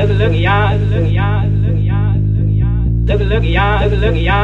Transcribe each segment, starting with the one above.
Look look ya, look ya, look ya, look look ya. Look look ya,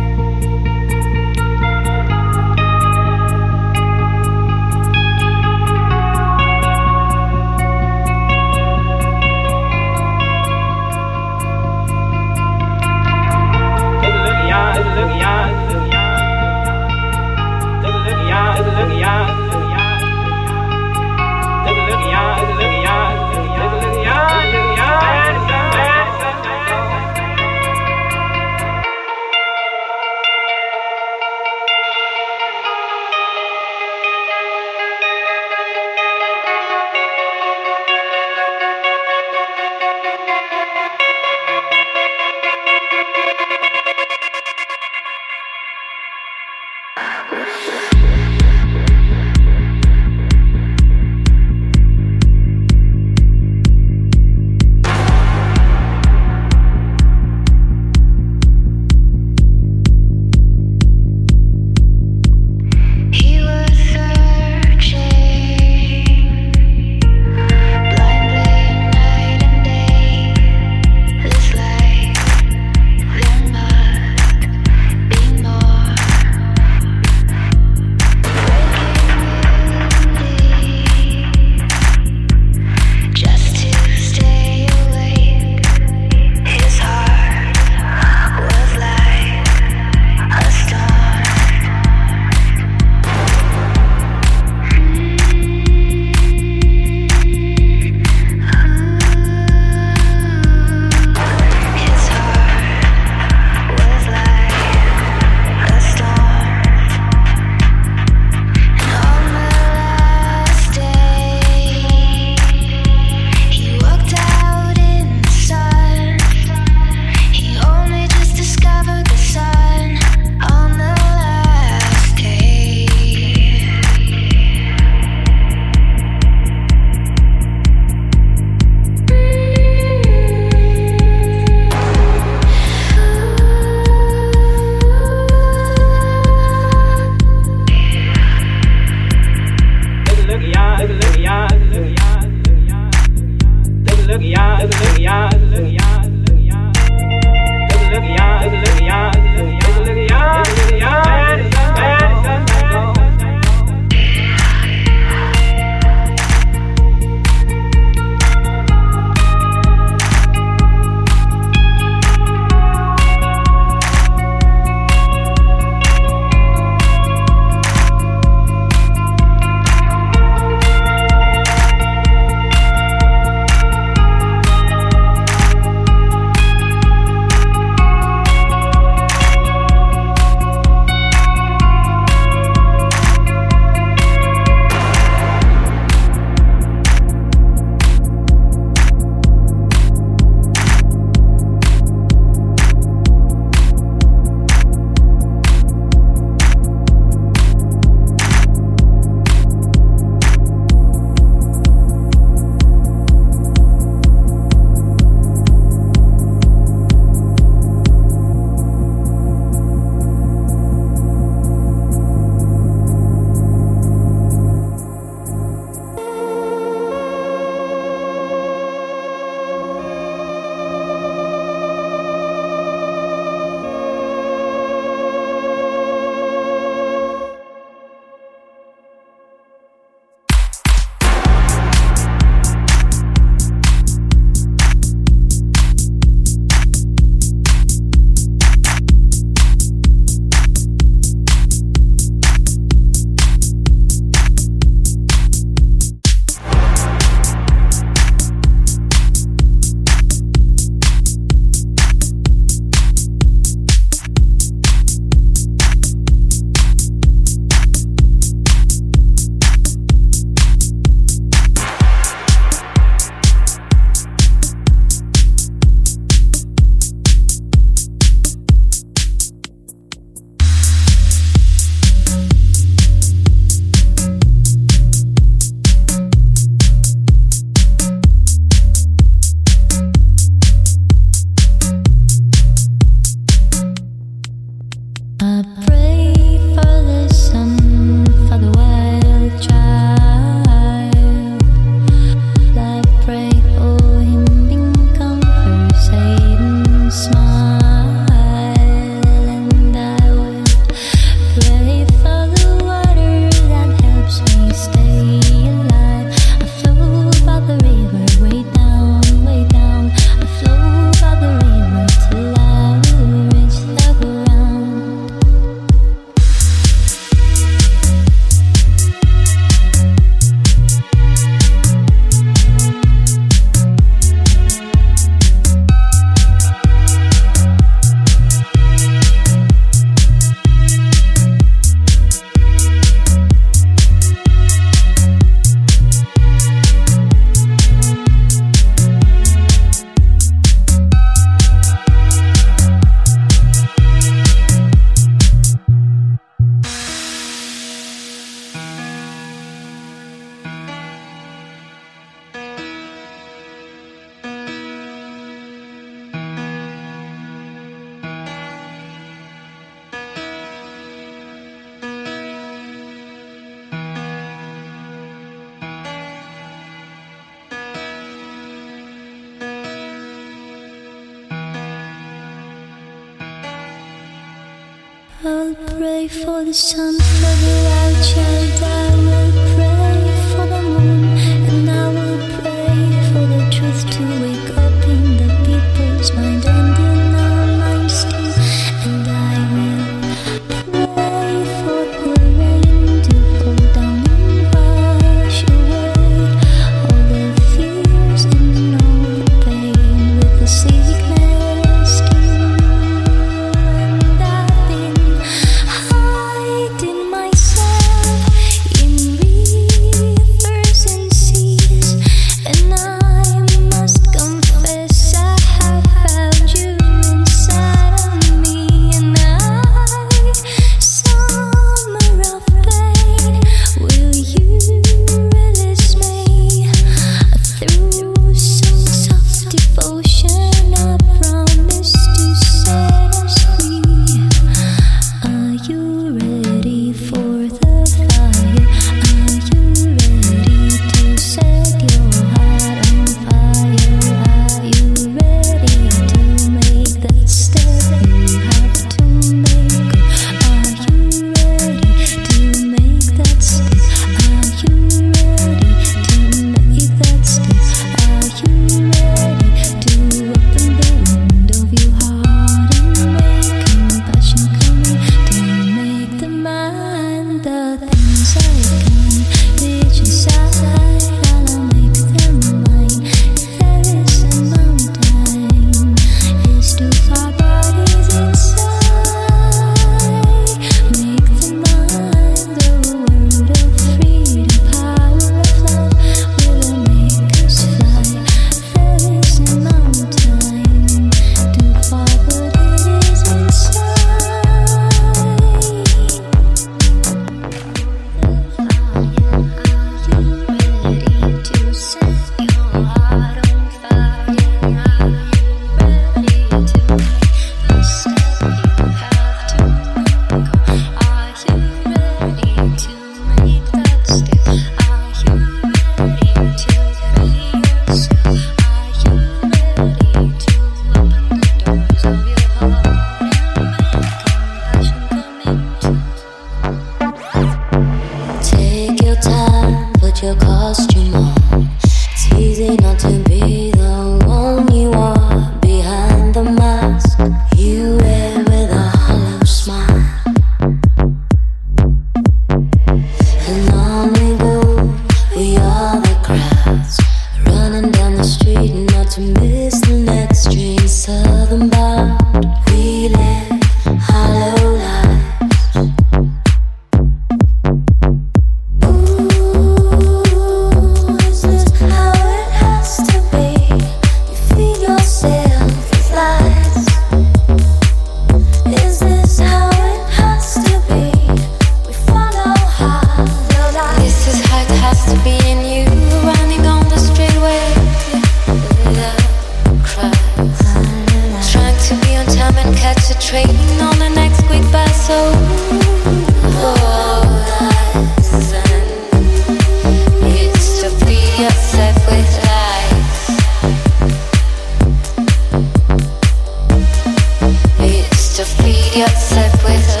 You're sick with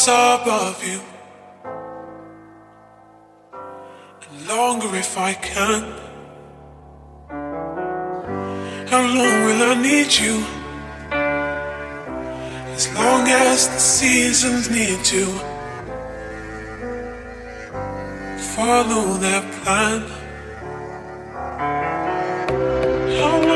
stars above you. And longer if I can. How long will I need you? As long as the seasons need you. Follow their plan. How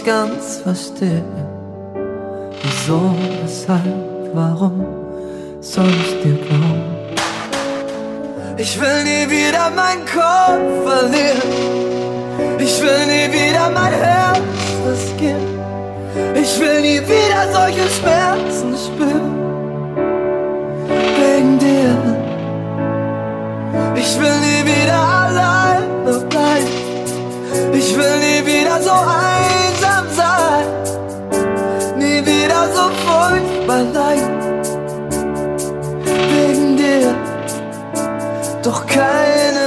nicht ganz verstehe, wieso, weshalb, warum soll ich dir glauben? Ich will nie wieder meinen Kopf verlieren. Ich will nie wieder mein Herz riskieren. Ich will nie wieder solche Schmerzen spüren. Wegen dir. Ich will nie wieder allein bleiben. Ich will nie wieder so ein. kinda.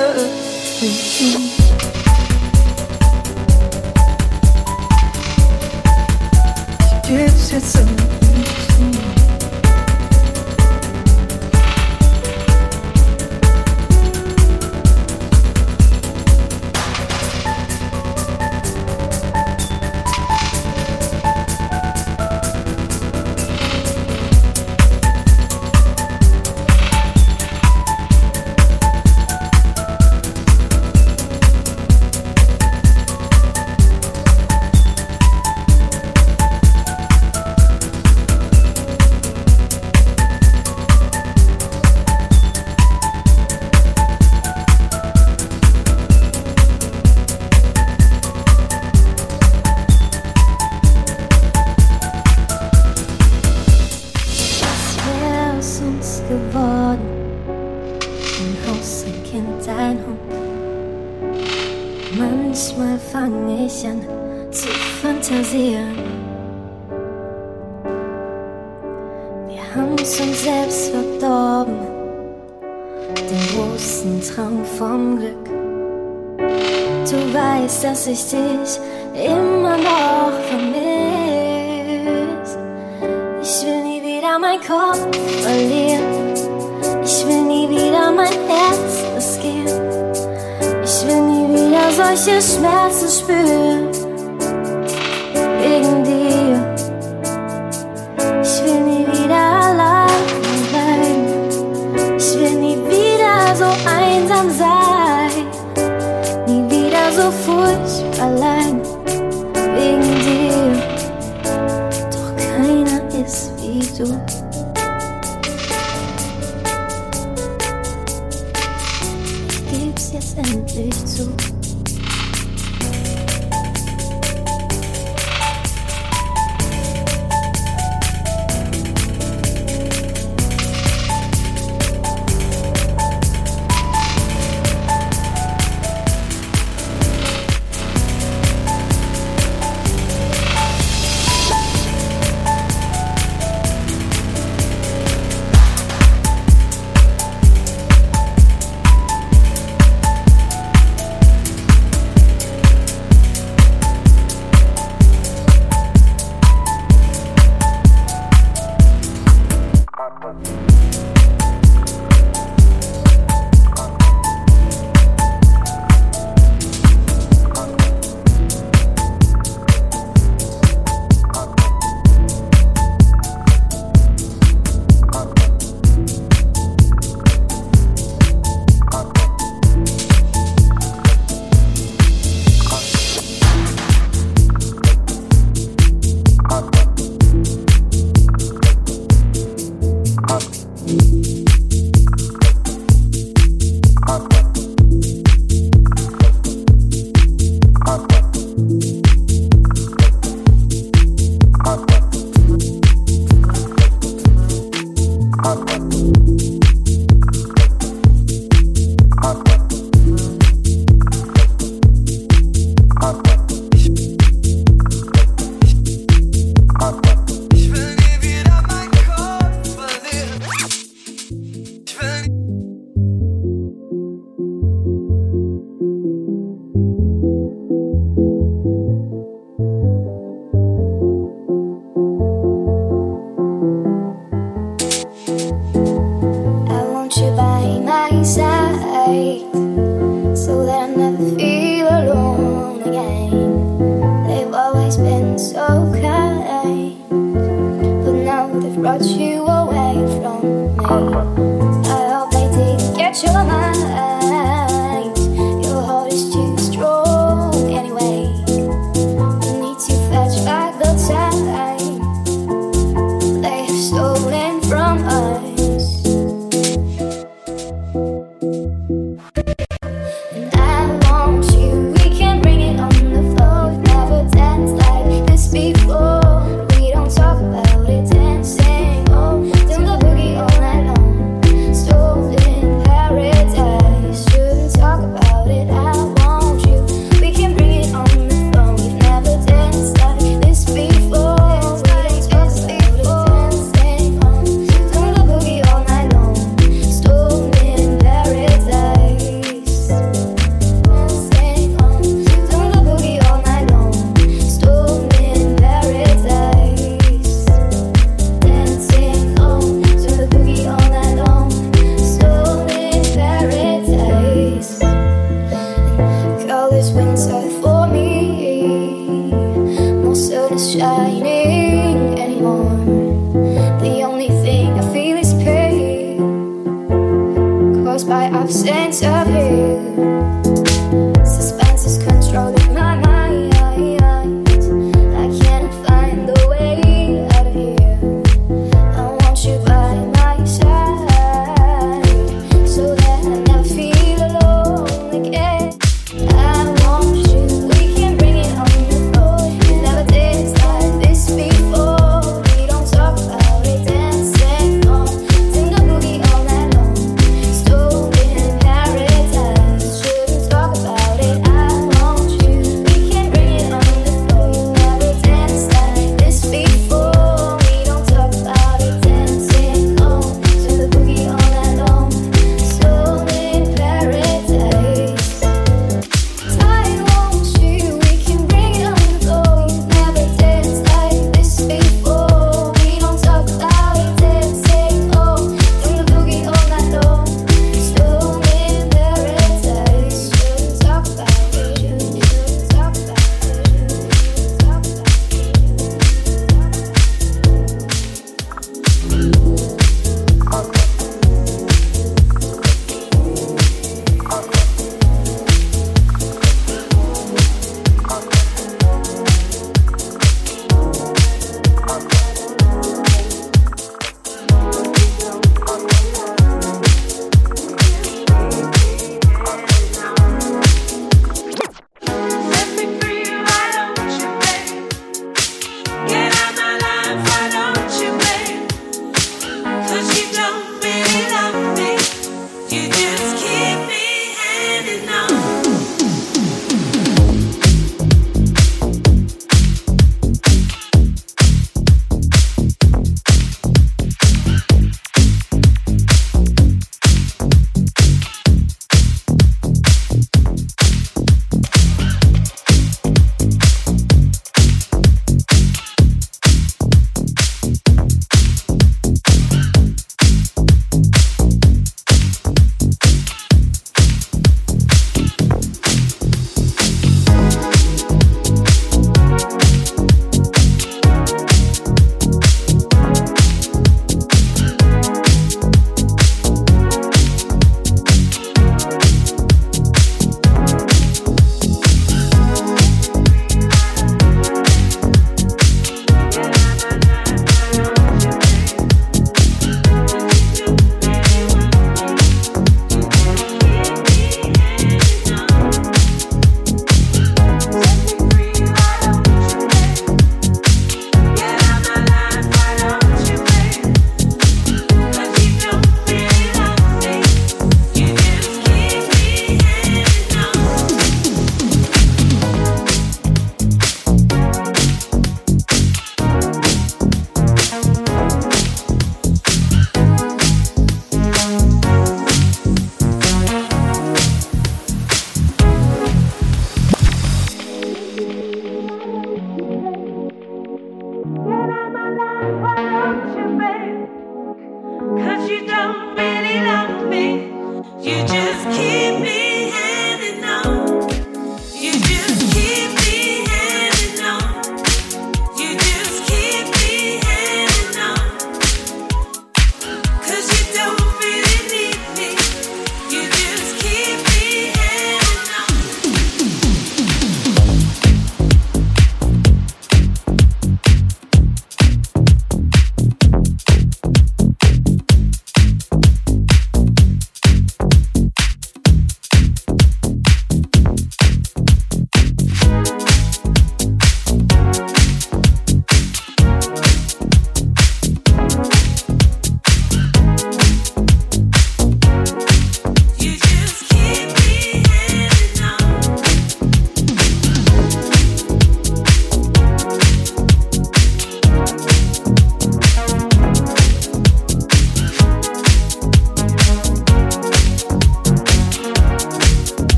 Should've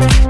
Watch you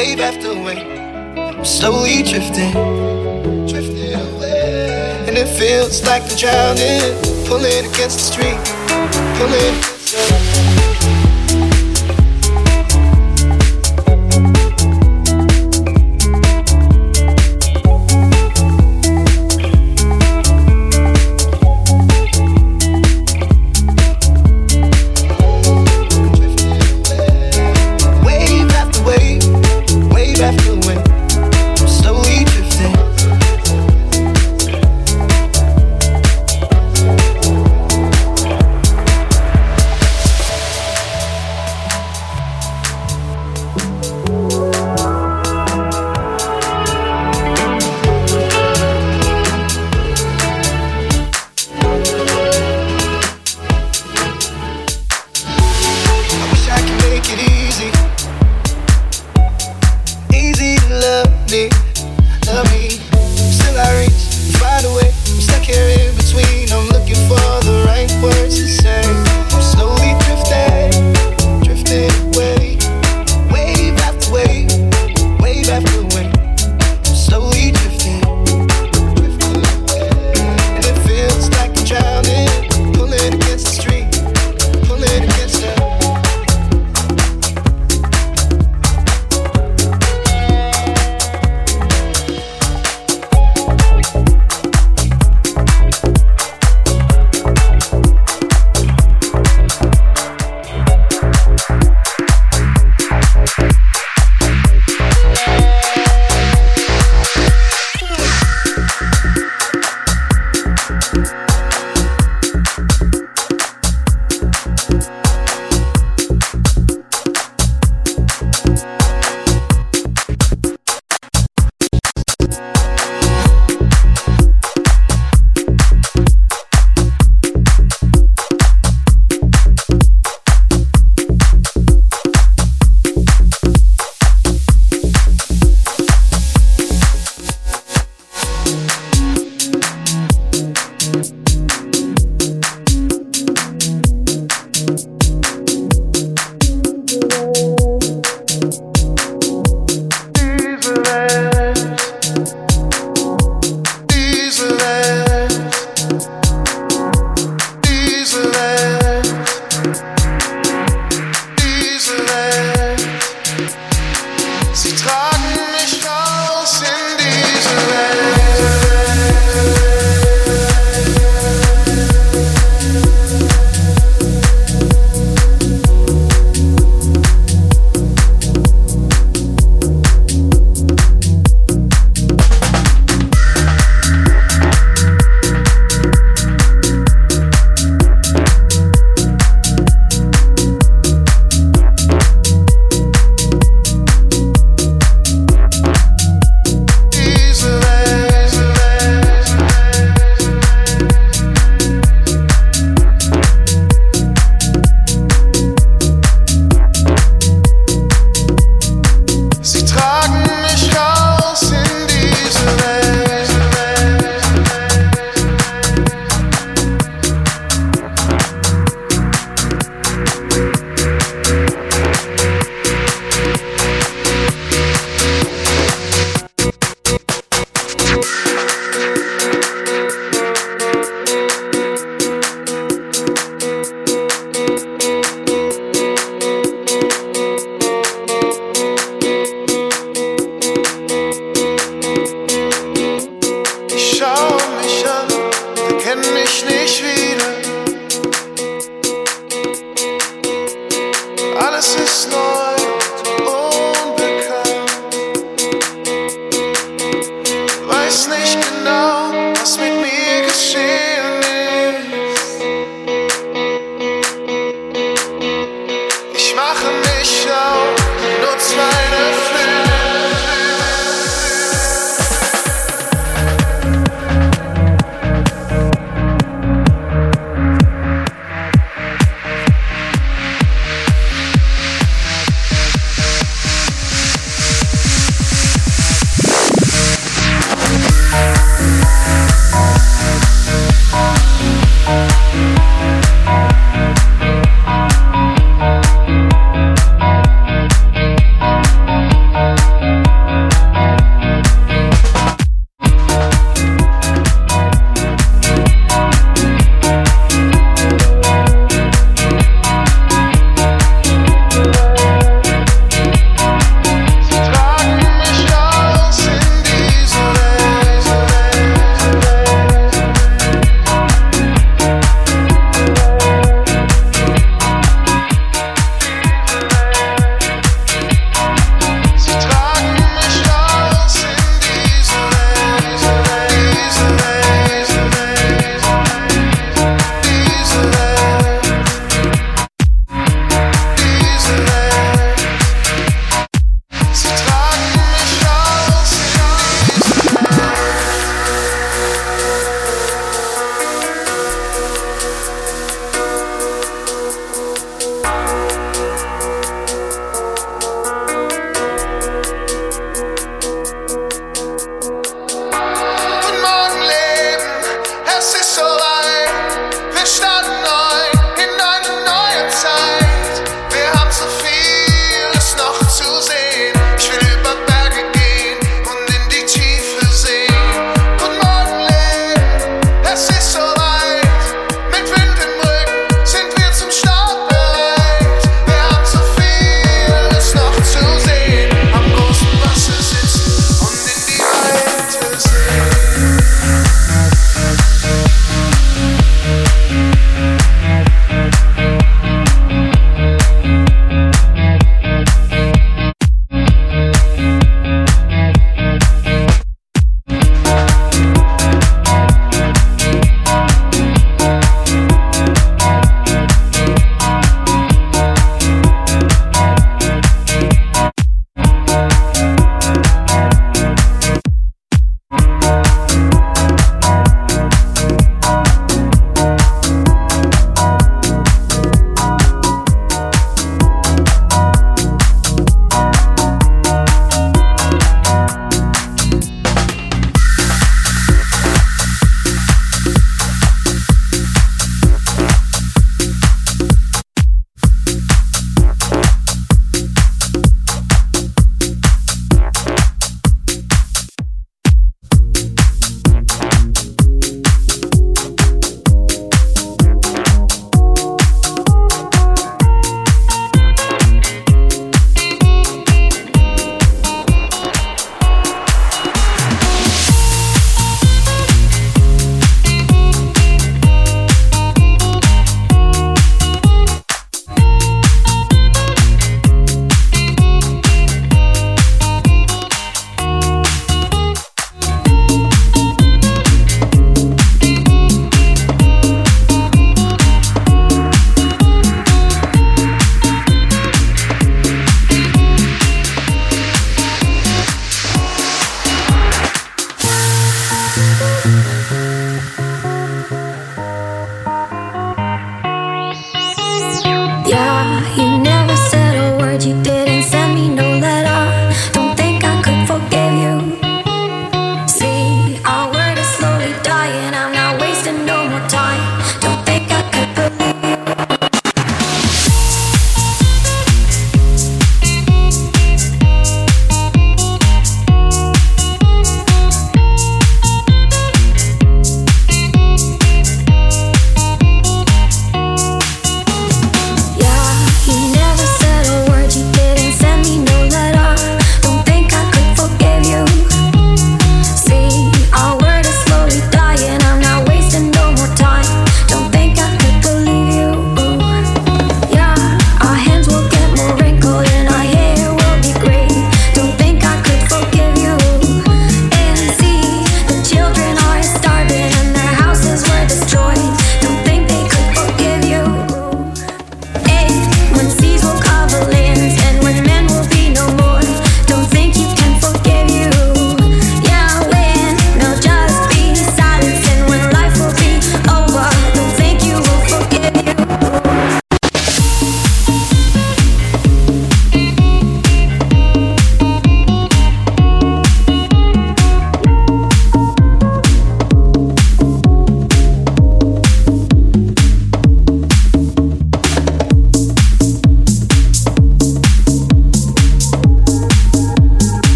wave after wave. I'm Slowly drifting, drifting away. And it feels like I'm drowning, pulling against the stream, pulling